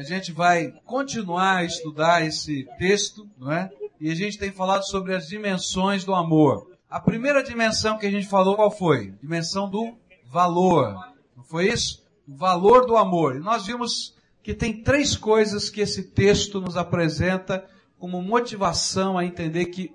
A gente vai continuar a estudar esse texto, não é? E a gente tem falado sobre as dimensões do amor. A primeira dimensão que a gente falou qual foi? Dimensão do valor. Não foi isso? O valor do amor. E nós vimos que tem três coisas que esse texto nos apresenta como motivação a entender que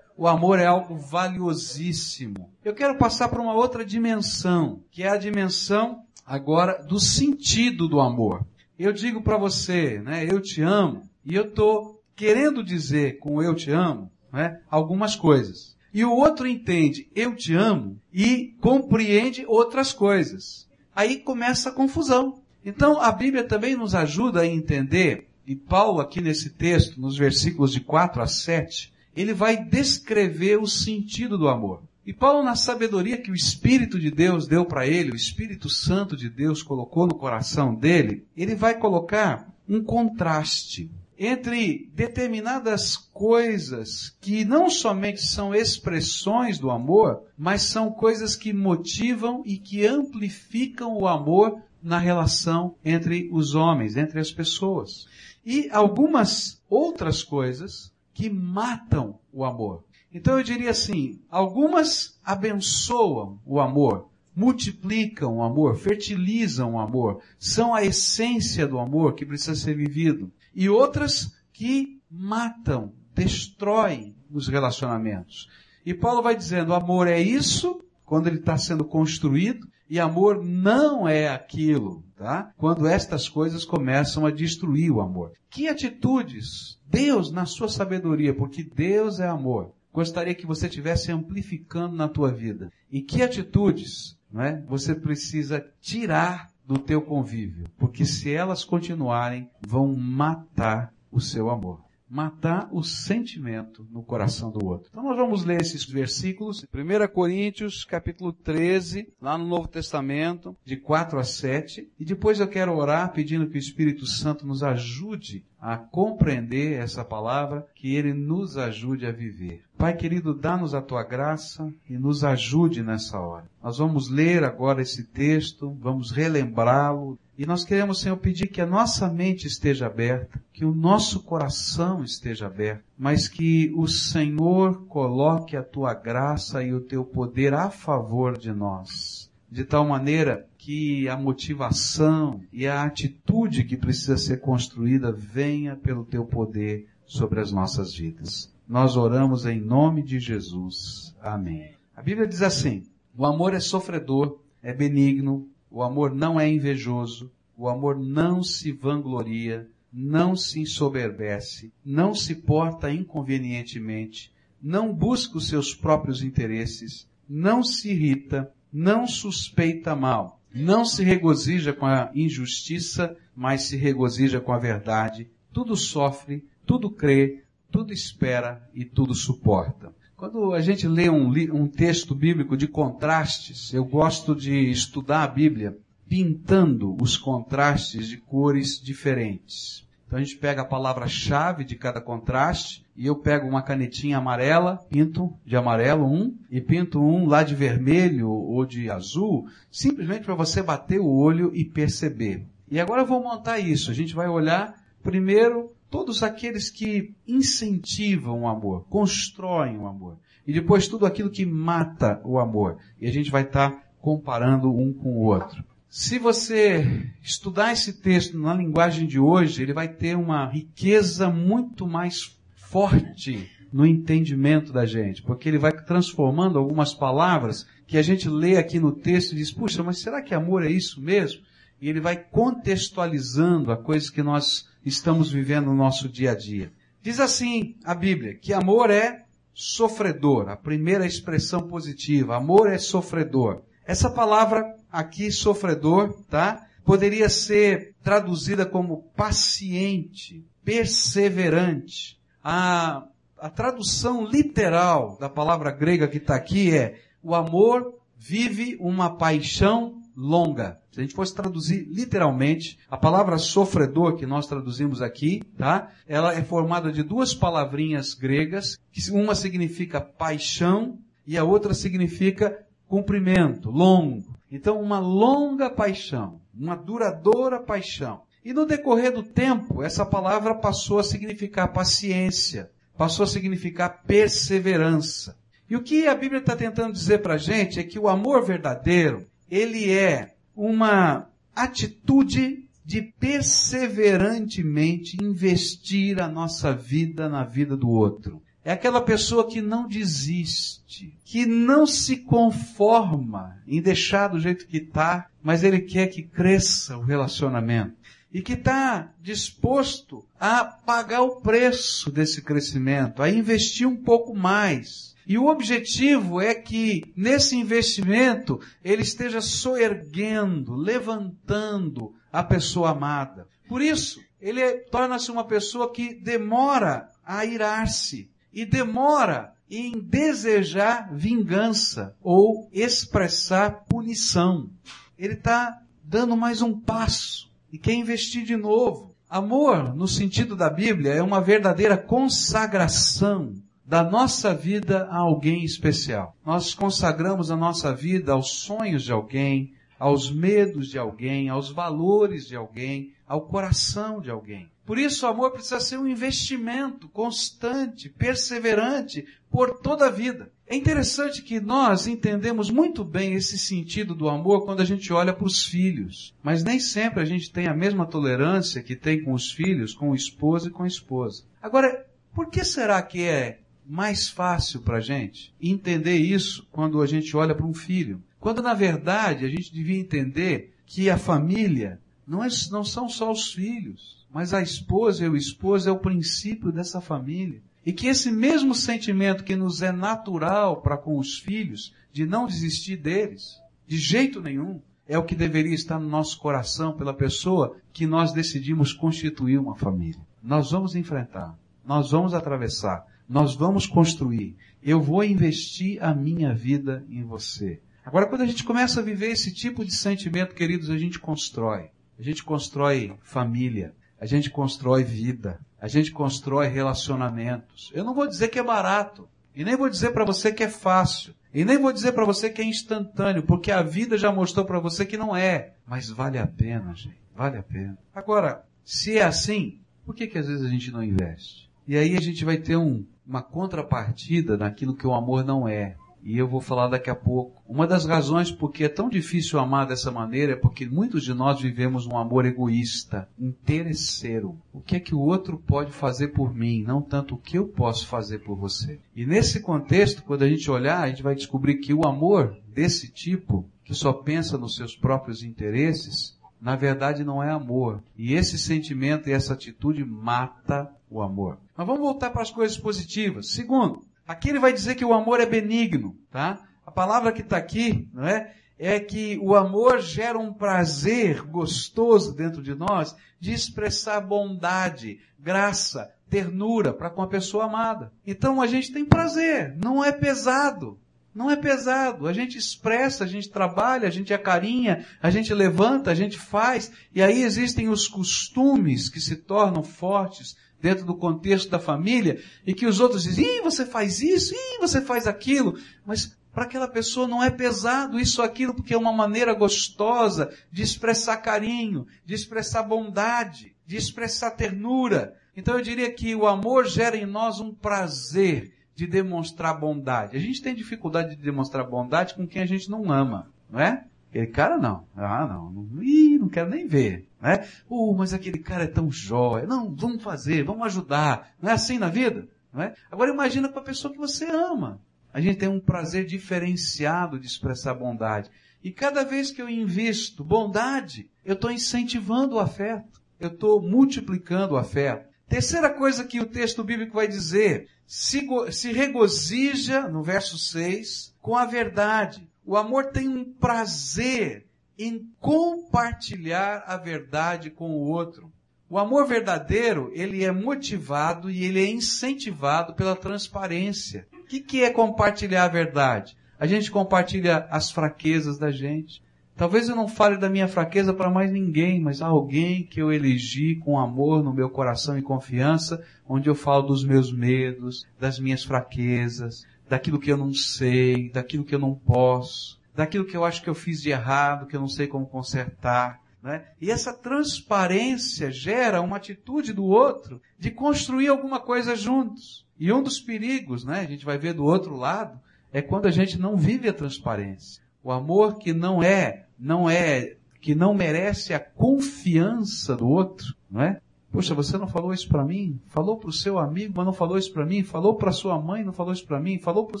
o amor é algo valiosíssimo. Eu quero passar para uma outra dimensão, que é a dimensão agora do sentido do amor. Eu digo para você, né, eu te amo, e eu estou querendo dizer com eu te amo, né, algumas coisas e o outro entende eu te amo e compreende outras coisas. Aí começa a confusão. Então a Bíblia também nos ajuda a entender, e Paulo aqui nesse texto, nos versículos de 4 a 7, ele vai descrever o sentido do amor. E Paulo, na sabedoria que o Espírito de Deus deu para ele, o Espírito Santo de Deus colocou no coração dele, ele vai colocar um contraste entre determinadas coisas que não somente são expressões do amor, mas são coisas que motivam e que amplificam o amor na relação entre os homens, entre as pessoas. E algumas outras coisas que matam o amor. Então eu diria assim, algumas abençoam o amor, multiplicam o amor, fertilizam o amor, são a essência do amor que precisa ser vivido e outras que matam, destroem os relacionamentos. E Paulo vai dizendo, amor é isso, quando ele está sendo construído, e amor não é aquilo, tá? Quando estas coisas começam a destruir o amor. Que atitudes Deus, na sua sabedoria, porque Deus é amor, gostaria que você estivesse amplificando na tua vida? E que atitudes, não é? Você precisa tirar do teu convívio, porque se elas continuarem, vão matar o seu amor. Matar o sentimento no coração do outro. Então nós vamos ler esses versículos, 1 Coríntios, capítulo 13, lá no Novo Testamento, de 4 a 7, e depois eu quero orar pedindo que o Espírito Santo nos ajude a compreender essa palavra, que Ele nos ajude a viver. Pai querido, dá-nos a tua graça e nos ajude nessa hora. Nós vamos ler agora esse texto, vamos relembrá-lo, e nós queremos, Senhor, pedir que a nossa mente esteja aberta, que o nosso coração esteja aberto, mas que o Senhor coloque a tua graça e o teu poder a favor de nós, de tal maneira que a motivação e a atitude que precisa ser construída venha pelo teu poder sobre as nossas vidas. Nós oramos em nome de Jesus. Amém. A Bíblia diz assim: o amor é sofredor, é benigno, o amor não é invejoso, o amor não se vangloria, não se ensoberbece, não se porta inconvenientemente, não busca os seus próprios interesses, não se irrita, não suspeita mal não se regozija com a injustiça, mas se regozija com a verdade. Tudo sofre, tudo crê, tudo espera e tudo suporta. Quando a gente lê um, um texto bíblico de contrastes, eu gosto de estudar a Bíblia pintando os contrastes de cores diferentes. Então a gente pega a palavra-chave de cada contraste e eu pego uma canetinha amarela, pinto de amarelo um e pinto um lá de vermelho ou de azul, simplesmente para você bater o olho e perceber. E agora eu vou montar isso. A gente vai olhar primeiro todos aqueles que incentivam o amor, constroem o amor. E depois tudo aquilo que mata o amor. E a gente vai estar tá comparando um com o outro. Se você estudar esse texto na linguagem de hoje, ele vai ter uma riqueza muito mais forte no entendimento da gente, porque ele vai transformando algumas palavras que a gente lê aqui no texto e diz, puxa, mas será que amor é isso mesmo? E ele vai contextualizando a coisa que nós estamos vivendo no nosso dia a dia. Diz assim a Bíblia, que amor é sofredor, a primeira expressão positiva, amor é sofredor. Essa palavra aqui, sofredor, tá? Poderia ser traduzida como paciente, perseverante. A, a tradução literal da palavra grega que está aqui é o amor vive uma paixão longa. Se a gente fosse traduzir literalmente, a palavra sofredor que nós traduzimos aqui, tá? Ela é formada de duas palavrinhas gregas, que uma significa paixão e a outra significa cumprimento, longo. Então, uma longa paixão, uma duradoura paixão. E no decorrer do tempo, essa palavra passou a significar paciência, passou a significar perseverança. E o que a Bíblia está tentando dizer para a gente é que o amor verdadeiro, ele é uma atitude de perseverantemente investir a nossa vida na vida do outro. É aquela pessoa que não desiste, que não se conforma em deixar do jeito que está, mas ele quer que cresça o relacionamento e que está disposto a pagar o preço desse crescimento, a investir um pouco mais. E o objetivo é que nesse investimento ele esteja soerguendo, levantando a pessoa amada. Por isso, ele torna-se uma pessoa que demora a irar-se e demora em desejar vingança ou expressar punição. Ele está dando mais um passo e quer investir de novo. Amor, no sentido da Bíblia, é uma verdadeira consagração da nossa vida a alguém especial. Nós consagramos a nossa vida aos sonhos de alguém, aos medos de alguém, aos valores de alguém, ao coração de alguém. Por isso, o amor precisa ser um investimento constante, perseverante, por toda a vida. É interessante que nós entendemos muito bem esse sentido do amor quando a gente olha para os filhos. Mas nem sempre a gente tem a mesma tolerância que tem com os filhos, com o esposo e com a esposa. Agora, por que será que é mais fácil para a gente entender isso quando a gente olha para um filho? Quando na verdade a gente devia entender que a família não, é, não são só os filhos, mas a esposa e o esposo é o princípio dessa família. E que esse mesmo sentimento que nos é natural para com os filhos, de não desistir deles, de jeito nenhum, é o que deveria estar no nosso coração pela pessoa que nós decidimos constituir uma família. Nós vamos enfrentar, nós vamos atravessar, nós vamos construir. Eu vou investir a minha vida em você. Agora, quando a gente começa a viver esse tipo de sentimento, queridos, a gente constrói. A gente constrói família, a gente constrói vida, a gente constrói relacionamentos. Eu não vou dizer que é barato, e nem vou dizer para você que é fácil, e nem vou dizer para você que é instantâneo, porque a vida já mostrou para você que não é. Mas vale a pena, gente. Vale a pena. Agora, se é assim, por que que às vezes a gente não investe? E aí a gente vai ter um, uma contrapartida naquilo que o amor não é e eu vou falar daqui a pouco. Uma das razões porque é tão difícil amar dessa maneira é porque muitos de nós vivemos um amor egoísta, interesseiro. O que é que o outro pode fazer por mim, não tanto o que eu posso fazer por você. E nesse contexto, quando a gente olhar, a gente vai descobrir que o amor desse tipo, que só pensa nos seus próprios interesses, na verdade não é amor. E esse sentimento e essa atitude mata o amor. Mas vamos voltar para as coisas positivas. Segundo, Aqui ele vai dizer que o amor é benigno, tá? A palavra que está aqui, não é? É que o amor gera um prazer gostoso dentro de nós de expressar bondade, graça, ternura para com a pessoa amada. Então a gente tem prazer, não é pesado. Não é pesado. A gente expressa, a gente trabalha, a gente acarinha, a gente levanta, a gente faz. E aí existem os costumes que se tornam fortes dentro do contexto da família e que os outros dizem, Ih, você faz isso, Ih, você faz aquilo. Mas para aquela pessoa não é pesado isso ou aquilo, porque é uma maneira gostosa de expressar carinho, de expressar bondade, de expressar ternura. Então eu diria que o amor gera em nós um prazer de demonstrar bondade. A gente tem dificuldade de demonstrar bondade com quem a gente não ama, não é? Aquele cara não. Ah, não. ih, não quero nem ver. Né? Uh, mas aquele cara é tão jóia. Não, vamos fazer, vamos ajudar. Não é assim na vida? Não é? Agora imagina com a pessoa que você ama. A gente tem um prazer diferenciado de expressar bondade. E cada vez que eu invisto bondade, eu estou incentivando o afeto. Eu estou multiplicando o afeto. Terceira coisa que o texto bíblico vai dizer, se, se regozija, no verso 6, com a verdade. O amor tem um prazer em compartilhar a verdade com o outro. O amor verdadeiro, ele é motivado e ele é incentivado pela transparência. O que, que é compartilhar a verdade? A gente compartilha as fraquezas da gente. Talvez eu não fale da minha fraqueza para mais ninguém, mas há alguém que eu elegi com amor no meu coração e confiança, onde eu falo dos meus medos, das minhas fraquezas, daquilo que eu não sei, daquilo que eu não posso, daquilo que eu acho que eu fiz de errado, que eu não sei como consertar. Né? E essa transparência gera uma atitude do outro de construir alguma coisa juntos. E um dos perigos, né, a gente vai ver do outro lado, é quando a gente não vive a transparência. O amor que não é, não é, que não merece a confiança do outro, não é? Poxa, você não falou isso para mim? Falou para o seu amigo, mas não falou isso para mim? Falou para sua mãe, não falou isso para mim? Falou para o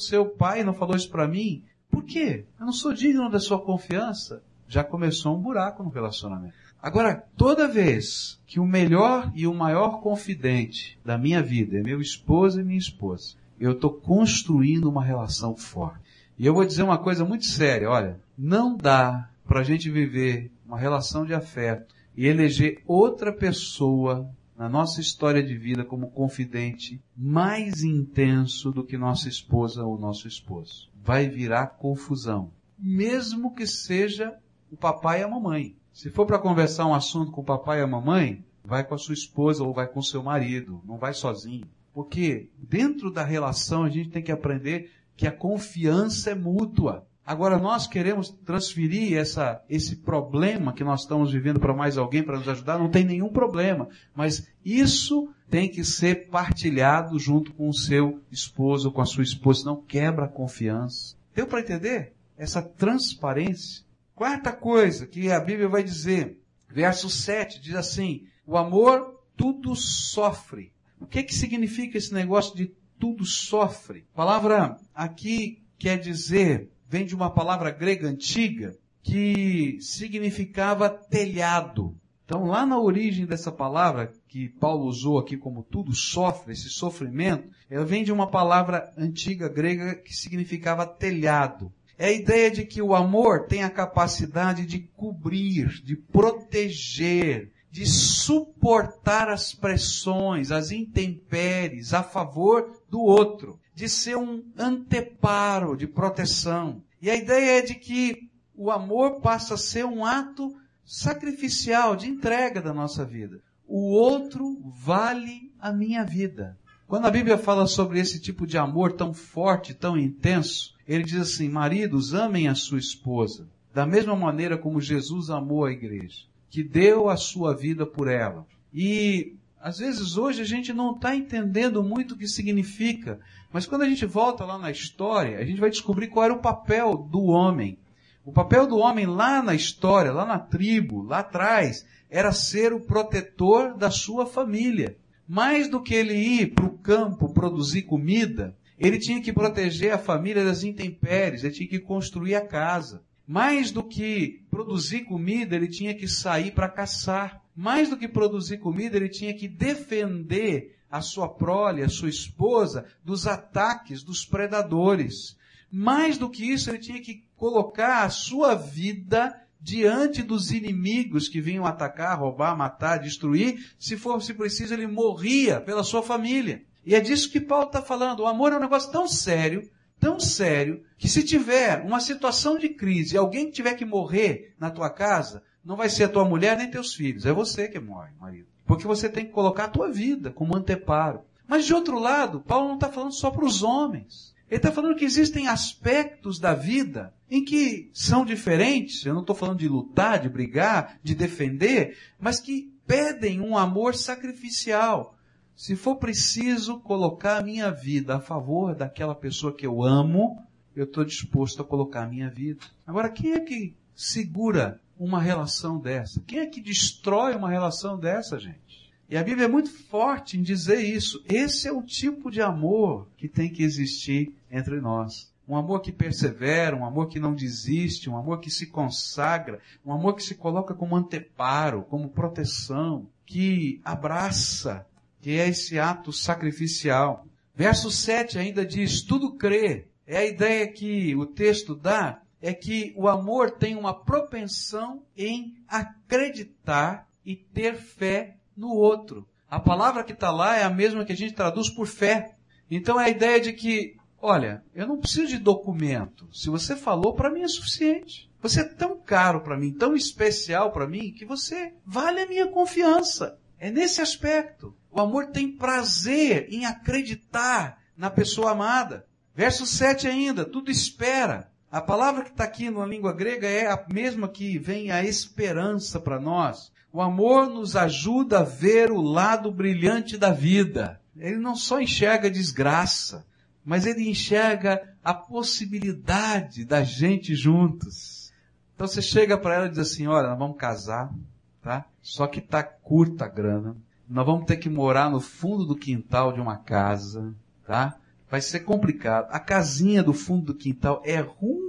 seu pai, não falou isso para mim? Por quê? Eu não sou digno da sua confiança. Já começou um buraco no relacionamento. Agora, toda vez que o melhor e o maior confidente da minha vida é meu esposo e minha esposa, eu estou construindo uma relação forte. E eu vou dizer uma coisa muito séria, olha, não dá para a gente viver uma relação de afeto e eleger outra pessoa na nossa história de vida como confidente mais intenso do que nossa esposa ou nosso esposo. Vai virar confusão. Mesmo que seja o papai e a mamãe. Se for para conversar um assunto com o papai e a mamãe, vai com a sua esposa ou vai com seu marido, não vai sozinho. Porque dentro da relação a gente tem que aprender que a confiança é mútua. Agora nós queremos transferir essa, esse problema que nós estamos vivendo para mais alguém para nos ajudar, não tem nenhum problema. Mas isso tem que ser partilhado junto com o seu esposo, com a sua esposa, não quebra a confiança. Deu para entender? Essa transparência. Quarta coisa que a Bíblia vai dizer, verso 7 diz assim: o amor tudo sofre. O que que significa esse negócio de tudo sofre? A palavra aqui quer dizer vem de uma palavra grega antiga que significava telhado. Então, lá na origem dessa palavra, que Paulo usou aqui como tudo sofre, esse sofrimento, ela vem de uma palavra antiga grega que significava telhado. É a ideia de que o amor tem a capacidade de cobrir, de proteger, de suportar as pressões, as intempéries a favor do outro de ser um anteparo de proteção. E a ideia é de que o amor passa a ser um ato sacrificial de entrega da nossa vida. O outro vale a minha vida. Quando a Bíblia fala sobre esse tipo de amor tão forte, tão intenso, ele diz assim: maridos, amem a sua esposa, da mesma maneira como Jesus amou a igreja, que deu a sua vida por ela. E às vezes hoje a gente não está entendendo muito o que significa, mas quando a gente volta lá na história, a gente vai descobrir qual era o papel do homem. O papel do homem lá na história, lá na tribo, lá atrás, era ser o protetor da sua família. Mais do que ele ir para o campo produzir comida, ele tinha que proteger a família das intempéries, ele tinha que construir a casa. Mais do que produzir comida, ele tinha que sair para caçar mais do que produzir comida, ele tinha que defender a sua prole, a sua esposa, dos ataques dos predadores. Mais do que isso, ele tinha que colocar a sua vida diante dos inimigos que vinham atacar, roubar, matar, destruir. Se fosse preciso, ele morria pela sua família. E é disso que Paulo está falando. O amor é um negócio tão sério, tão sério, que se tiver uma situação de crise e alguém tiver que morrer na tua casa, não vai ser a tua mulher nem teus filhos, é você que morre, marido. Porque você tem que colocar a tua vida como anteparo. Mas de outro lado, Paulo não está falando só para os homens. Ele está falando que existem aspectos da vida em que são diferentes. Eu não estou falando de lutar, de brigar, de defender, mas que pedem um amor sacrificial. Se for preciso colocar a minha vida a favor daquela pessoa que eu amo, eu estou disposto a colocar a minha vida. Agora, quem é que segura uma relação dessa? Quem é que destrói uma relação dessa, gente? E a Bíblia é muito forte em dizer isso. Esse é o tipo de amor que tem que existir entre nós. Um amor que persevera, um amor que não desiste, um amor que se consagra, um amor que se coloca como anteparo, como proteção, que abraça, que é esse ato sacrificial. Verso 7 ainda diz, tudo crê. É a ideia que o texto dá é que o amor tem uma propensão em acreditar e ter fé no outro. A palavra que está lá é a mesma que a gente traduz por fé. Então é a ideia de que, olha, eu não preciso de documento. Se você falou, para mim é suficiente. Você é tão caro para mim, tão especial para mim, que você vale a minha confiança. É nesse aspecto. O amor tem prazer em acreditar na pessoa amada. Verso 7 ainda, tudo espera, A palavra que está aqui na língua grega é a mesma que vem a esperança para nós. O amor nos ajuda a ver o lado brilhante da vida. Ele não só enxerga desgraça, mas ele enxerga a possibilidade da gente juntos. Então você chega para ela e diz assim, olha, nós vamos casar, tá? Só que tá curta a grana. Nós vamos ter que morar no fundo do quintal de uma casa, tá? Vai ser complicado. A casinha do fundo do quintal é ruim,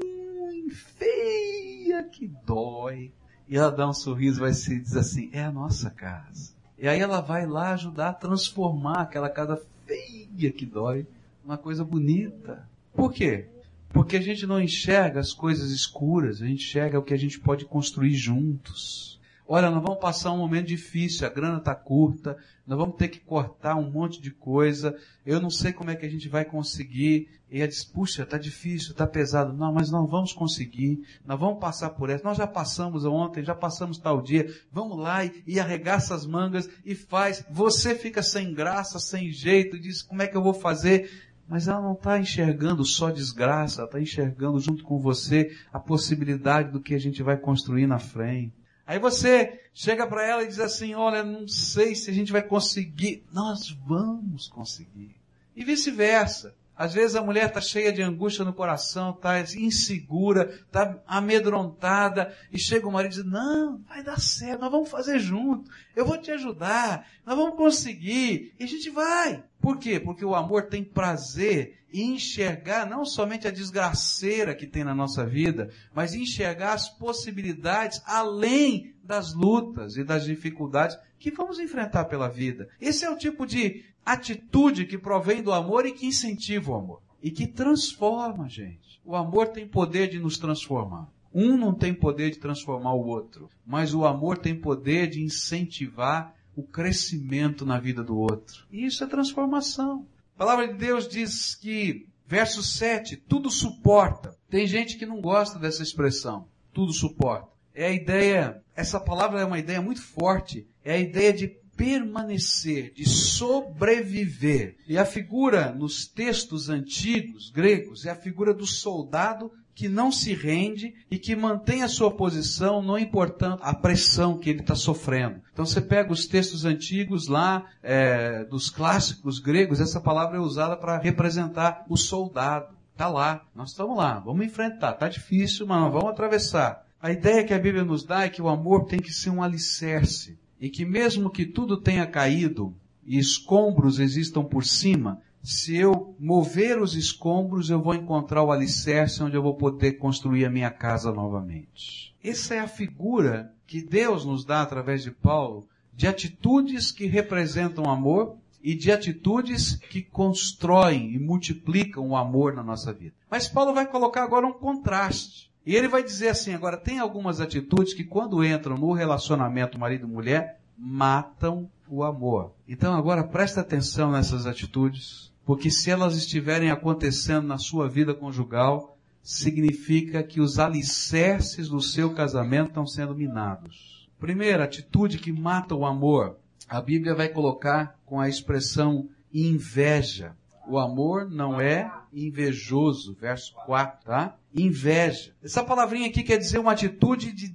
que dói. E ela dá um sorriso, vai se diz assim, é a nossa casa. E aí ela vai lá ajudar a transformar aquela casa feia que dói uma coisa bonita. Por quê? Porque a gente não enxerga as coisas escuras, a gente enxerga o que a gente pode construir juntos. Olha, nós vamos passar um momento difícil, a grana está curta, nós vamos ter que cortar um monte de coisa, eu não sei como é que a gente vai conseguir. E ela diz, puxa, está difícil, está pesado. Não, mas nós vamos conseguir, nós vamos passar por essa. Nós já passamos ontem, já passamos tal dia, vamos lá e, e arregaça as mangas e faz. Você fica sem graça, sem jeito, diz, como é que eu vou fazer? Mas ela não está enxergando só desgraça, ela está enxergando junto com você a possibilidade do que a gente vai construir na frente. Aí você chega para ela e diz assim: Olha, não sei se a gente vai conseguir. Nós vamos conseguir. E vice-versa. Às vezes a mulher está cheia de angústia no coração, está insegura, está amedrontada, e chega o marido e diz, não, vai dar certo, nós vamos fazer junto, eu vou te ajudar, nós vamos conseguir, e a gente vai. Por quê? Porque o amor tem prazer em enxergar não somente a desgraceira que tem na nossa vida, mas enxergar as possibilidades além das lutas e das dificuldades que vamos enfrentar pela vida. Esse é o tipo de atitude que provém do amor e que incentiva o amor. E que transforma a gente. O amor tem poder de nos transformar. Um não tem poder de transformar o outro, mas o amor tem poder de incentivar o crescimento na vida do outro. E isso é transformação. A palavra de Deus diz que, verso 7, tudo suporta. Tem gente que não gosta dessa expressão, tudo suporta. É a ideia, essa palavra é uma ideia muito forte, é a ideia de permanecer, de sobreviver. E a figura nos textos antigos gregos é a figura do soldado que não se rende e que mantém a sua posição, não importando a pressão que ele está sofrendo. Então você pega os textos antigos lá, é, dos clássicos gregos, essa palavra é usada para representar o soldado. Está lá, nós estamos lá, vamos enfrentar. Está difícil, mas vamos atravessar. A ideia que a Bíblia nos dá é que o amor tem que ser um alicerce e que mesmo que tudo tenha caído e escombros existam por cima, se eu mover os escombros, eu vou encontrar o alicerce onde eu vou poder construir a minha casa novamente. Essa é a figura que Deus nos dá através de Paulo de atitudes que representam amor e de atitudes que constroem e multiplicam o amor na nossa vida. Mas Paulo vai colocar agora um contraste. E ele vai dizer assim, agora tem algumas atitudes que quando entram no relacionamento marido-mulher, matam o amor. Então agora presta atenção nessas atitudes, porque se elas estiverem acontecendo na sua vida conjugal, significa que os alicerces do seu casamento estão sendo minados. Primeira atitude que mata o amor, a Bíblia vai colocar com a expressão inveja. O amor não é invejoso, verso 4, tá? Inveja. Essa palavrinha aqui quer dizer uma atitude de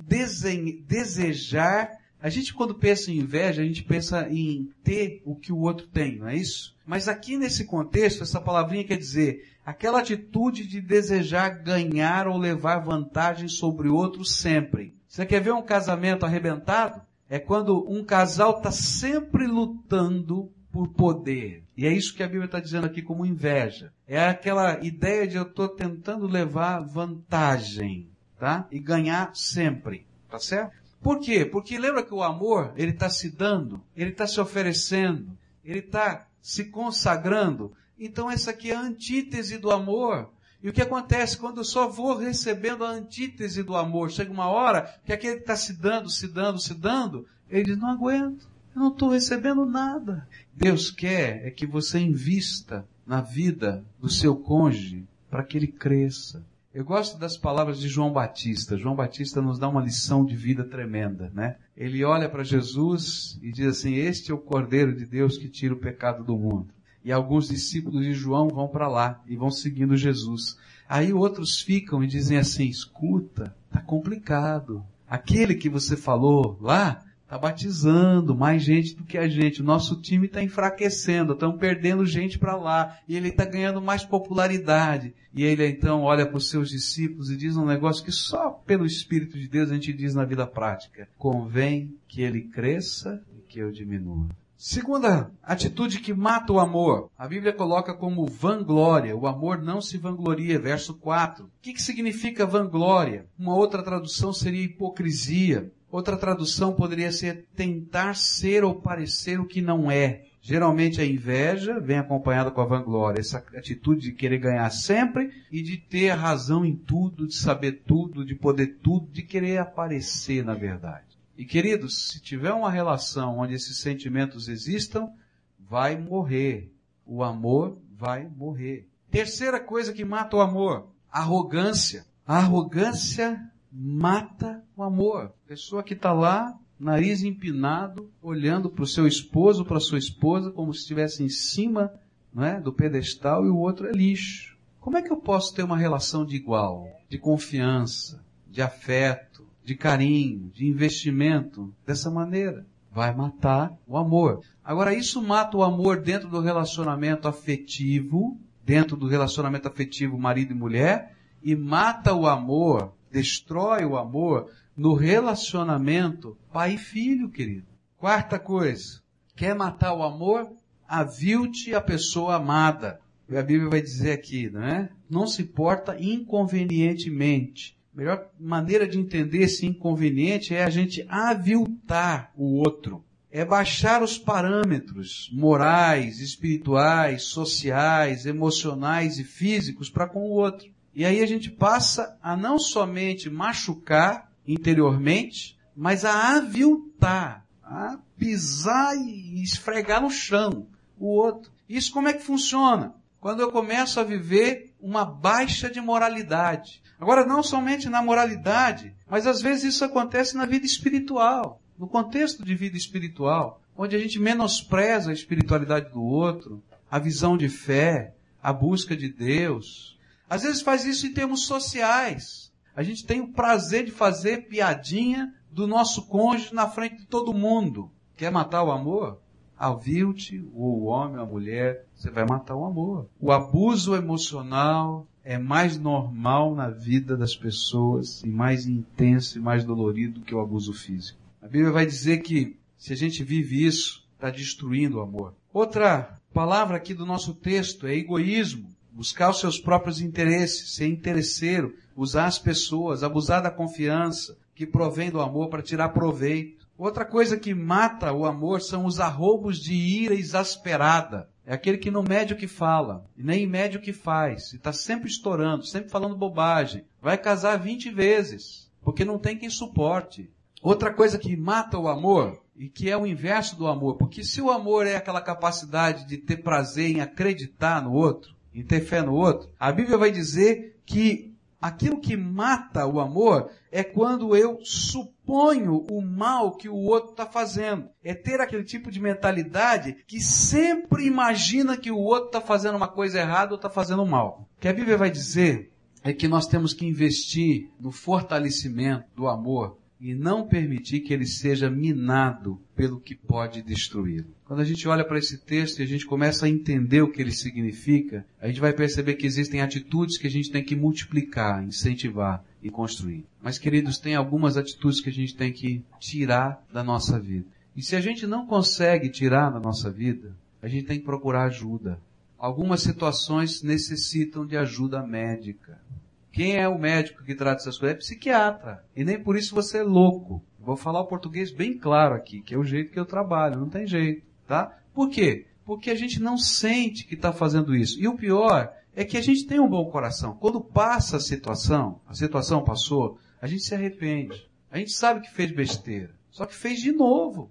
desejar. A gente quando pensa em inveja, a gente pensa em ter o que o outro tem, não é isso? Mas aqui nesse contexto, essa palavrinha quer dizer aquela atitude de desejar ganhar ou levar vantagem sobre o outro sempre. Você quer ver um casamento arrebentado? É quando um casal está sempre lutando por poder. E é isso que a Bíblia está dizendo aqui como inveja. É aquela ideia de eu estou tentando levar vantagem, tá? E ganhar sempre, tá certo? Por quê? Porque lembra que o amor, ele está se dando, ele está se oferecendo, ele está se consagrando. Então essa aqui é a antítese do amor. E o que acontece quando eu só vou recebendo a antítese do amor? Chega uma hora que aquele que está se dando, se dando, se dando, ele diz, não aguento. Não estou recebendo nada. Deus quer é que você invista na vida do seu cônjuge para que ele cresça. Eu gosto das palavras de João Batista. João Batista nos dá uma lição de vida tremenda, né? Ele olha para Jesus e diz assim: Este é o Cordeiro de Deus que tira o pecado do mundo. E alguns discípulos de João vão para lá e vão seguindo Jesus. Aí outros ficam e dizem assim, escuta, tá complicado. Aquele que você falou lá, está batizando mais gente do que a gente. O nosso time está enfraquecendo, estamos perdendo gente para lá. E ele está ganhando mais popularidade. E ele então olha para os seus discípulos e diz um negócio que só pelo Espírito de Deus a gente diz na vida prática. Convém que ele cresça e que eu diminua. Segunda atitude que mata o amor. A Bíblia coloca como vanglória. O amor não se vangloria. Verso 4. O que, que significa vanglória? Uma outra tradução seria hipocrisia. Outra tradução poderia ser tentar ser ou parecer o que não é. Geralmente a inveja vem acompanhada com a vanglória, essa atitude de querer ganhar sempre e de ter razão em tudo, de saber tudo, de poder tudo, de querer aparecer na verdade. E queridos, se tiver uma relação onde esses sentimentos existam, vai morrer. O amor vai morrer. Terceira coisa que mata o amor, arrogância. A arrogância mata o amor. Pessoa que está lá, nariz empinado, olhando para o seu esposo, para sua esposa, como se estivesse em cima não é, do pedestal e o outro é lixo. Como é que eu posso ter uma relação de igual, de confiança, de afeto, de carinho, de investimento dessa maneira? Vai matar o amor. Agora, isso mata o amor dentro do relacionamento afetivo, dentro do relacionamento afetivo marido e mulher, e mata o amor destrói o amor no relacionamento pai e filho, querido. Quarta coisa, quer matar o amor? Avilte a pessoa amada. A Bíblia vai dizer aqui, não é? Não se porta inconvenientemente. A melhor maneira de entender esse inconveniente é a gente aviltar o outro. É baixar os parâmetros morais, espirituais, sociais, emocionais e físicos para com o outro. E aí a gente passa a não somente machucar interiormente, mas a aviltar, a pisar e esfregar no chão o outro. Isso como é que funciona? Quando eu começo a viver uma baixa de moralidade. Agora, não somente na moralidade, mas às vezes isso acontece na vida espiritual, no contexto de vida espiritual, onde a gente menospreza a espiritualidade do outro, a visão de fé, a busca de Deus, às vezes faz isso em termos sociais. A gente tem o prazer de fazer piadinha do nosso cônjuge na frente de todo mundo. Quer matar o amor? Avilte o homem ou a mulher, você vai matar o amor. O abuso emocional é mais normal na vida das pessoas e mais intenso e mais dolorido que o abuso físico. A Bíblia vai dizer que se a gente vive isso, está destruindo o amor. Outra palavra aqui do nosso texto é egoísmo buscar os seus próprios interesses, ser interesseiro, usar as pessoas, abusar da confiança que provém do amor para tirar proveito. Outra coisa que mata o amor são os arroubos de ira exasperada. É aquele que não mede o que fala, nem mede o que faz, e está sempre estourando, sempre falando bobagem. Vai casar 20 vezes, porque não tem quem suporte. Outra coisa que mata o amor, e que é o inverso do amor, porque se o amor é aquela capacidade de ter prazer em acreditar no outro, em ter fé no outro, a Bíblia vai dizer que aquilo que mata o amor é quando eu suponho o mal que o outro está fazendo. É ter aquele tipo de mentalidade que sempre imagina que o outro está fazendo uma coisa errada ou está fazendo mal. O que a Bíblia vai dizer é que nós temos que investir no fortalecimento do amor e não permitir que ele seja minado pelo que pode destruí-lo. Quando a gente olha para esse texto e a gente começa a entender o que ele significa, a gente vai perceber que existem atitudes que a gente tem que multiplicar, incentivar e construir. Mas, queridos, tem algumas atitudes que a gente tem que tirar da nossa vida. E se a gente não consegue tirar da nossa vida, a gente tem que procurar ajuda. Algumas situações necessitam de ajuda médica. Quem é o médico que trata essas coisas? É psiquiatra. E nem por isso você é louco. Vou falar o português bem claro aqui, que é o jeito que eu trabalho, não tem jeito, tá? Por quê? Porque a gente não sente que está fazendo isso. E o pior é que a gente tem um bom coração. Quando passa a situação, a situação passou, a gente se arrepende. A gente sabe que fez besteira. Só que fez de novo.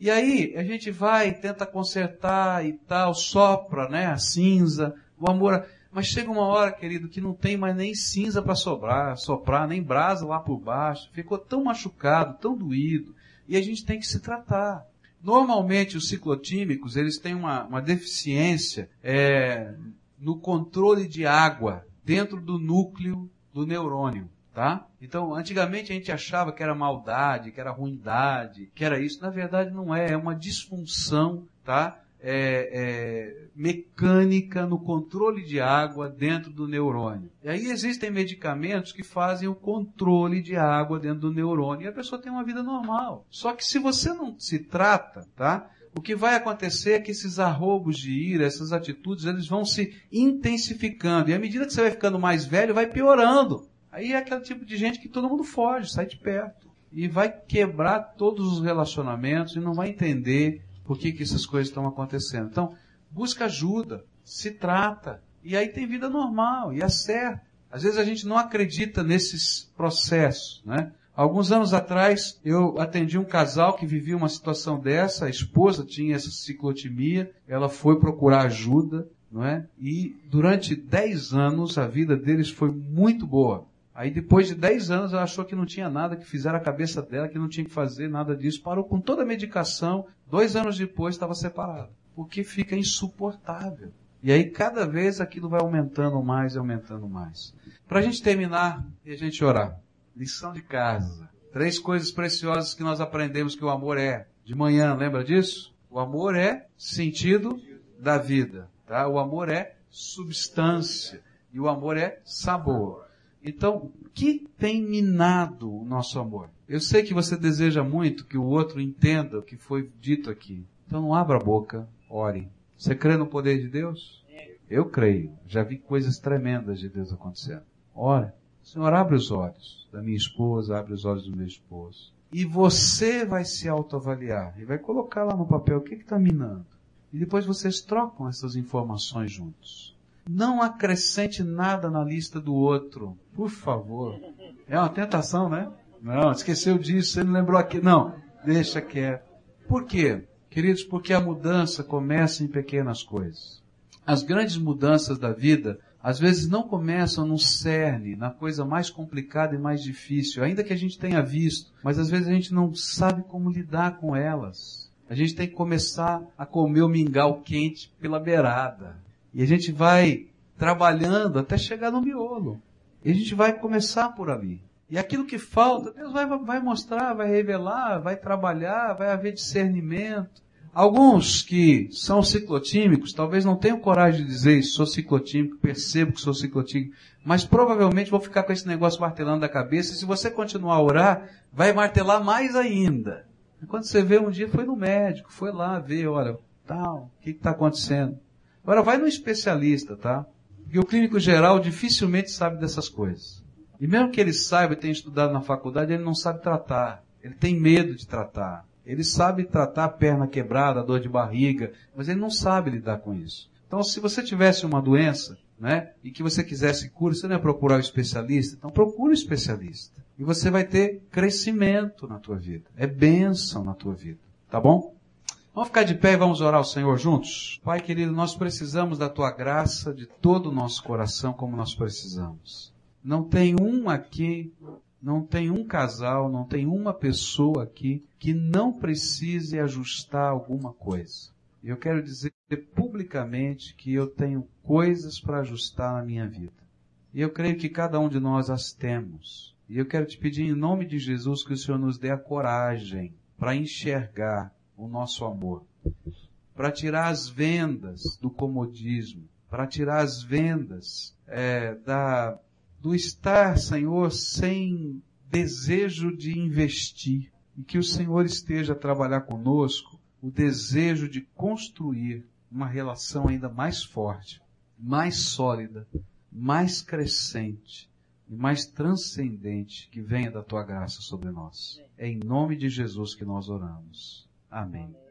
E aí a gente vai, tenta consertar e tal, sopra, né, a cinza, o amor. Mas chega uma hora, querido, que não tem mais nem cinza para sobrar, soprar, nem brasa lá por baixo. Ficou tão machucado, tão doído. E a gente tem que se tratar. Normalmente os ciclotímicos, eles têm uma, uma deficiência é, no controle de água dentro do núcleo do neurônio. Tá? Então, antigamente a gente achava que era maldade, que era ruindade, que era isso. Na verdade, não é. É uma disfunção tá? É, é, mecânica no controle de água dentro do neurônio. E aí existem medicamentos que fazem o controle de água dentro do neurônio e a pessoa tem uma vida normal. Só que se você não se trata, tá? O que vai acontecer é que esses arrobos de ira, essas atitudes, eles vão se intensificando. E à medida que você vai ficando mais velho, vai piorando. Aí é aquele tipo de gente que todo mundo foge, sai de perto. E vai quebrar todos os relacionamentos e não vai entender por que, que essas coisas estão acontecendo. Então, busca ajuda, se trata. E aí tem vida normal, e acerta. Às vezes a gente não acredita nesses processos, né? Alguns anos atrás, eu atendi um casal que vivia uma situação dessa, a esposa tinha essa ciclotimia, ela foi procurar ajuda, não é? E durante 10 anos a vida deles foi muito boa. Aí depois de 10 anos ela achou que não tinha nada, que fizeram a cabeça dela, que não tinha que fazer nada disso, parou com toda a medicação, dois anos depois estava separada. Porque fica insuportável. E aí cada vez aquilo vai aumentando mais e aumentando mais. Para a gente terminar e a gente orar. Lição de casa. Três coisas preciosas que nós aprendemos que o amor é. De manhã, lembra disso? O amor é sentido da vida. Tá? O amor é substância. E o amor é sabor. Então, o que tem minado o nosso amor? Eu sei que você deseja muito que o outro entenda o que foi dito aqui. Então não abra a boca, ore. Você crê no poder de Deus? Eu creio. Já vi coisas tremendas de Deus acontecendo. Ore. Senhor, abre os olhos da minha esposa, abre os olhos do meu esposo. E você vai se autoavaliar e vai colocar lá no papel o que está minando. E depois vocês trocam essas informações juntos. Não acrescente nada na lista do outro. Por favor. É uma tentação, né? Não, esqueceu disso, você não lembrou aqui. Não, deixa quieto. Por quê? Queridos, porque a mudança começa em pequenas coisas. As grandes mudanças da vida, às vezes não começam no cerne, na coisa mais complicada e mais difícil, ainda que a gente tenha visto, mas às vezes a gente não sabe como lidar com elas. A gente tem que começar a comer o mingau quente pela beirada. E a gente vai trabalhando até chegar no miolo. E a gente vai começar por ali. E aquilo que falta, Deus vai, vai mostrar, vai revelar, vai trabalhar, vai haver discernimento. Alguns que são ciclotímicos, talvez não tenham coragem de dizer sou ciclotímico, percebo que sou ciclotímico, mas provavelmente vou ficar com esse negócio martelando da cabeça, e se você continuar a orar, vai martelar mais ainda. Quando você vê um dia, foi no médico, foi lá ver, olha, tal, o que está acontecendo? Agora vai no especialista, tá? Porque o clínico geral dificilmente sabe dessas coisas. E mesmo que ele saiba e tenha estudado na faculdade, ele não sabe tratar. Ele tem medo de tratar. Ele sabe tratar a perna quebrada, a dor de barriga, mas ele não sabe lidar com isso. Então, se você tivesse uma doença, né, e que você quisesse cura, você não ia procurar o um especialista? Então, procure o um especialista. E você vai ter crescimento na tua vida. É bênção na tua vida. Tá bom? Vamos ficar de pé e vamos orar ao Senhor juntos? Pai querido, nós precisamos da tua graça de todo o nosso coração como nós precisamos. Não tem um aqui, não tem um casal, não tem uma pessoa aqui que não precise ajustar alguma coisa. Eu quero dizer publicamente que eu tenho coisas para ajustar na minha vida. E eu creio que cada um de nós as temos. E eu quero te pedir em nome de Jesus que o Senhor nos dê a coragem para enxergar o nosso amor, para tirar as vendas do comodismo, para tirar as vendas é, da, do estar, Senhor, sem desejo de investir e que o Senhor esteja a trabalhar conosco o desejo de construir uma relação ainda mais forte, mais sólida, mais crescente e mais transcendente que venha da tua graça sobre nós. É em nome de Jesus que nós oramos. Amém.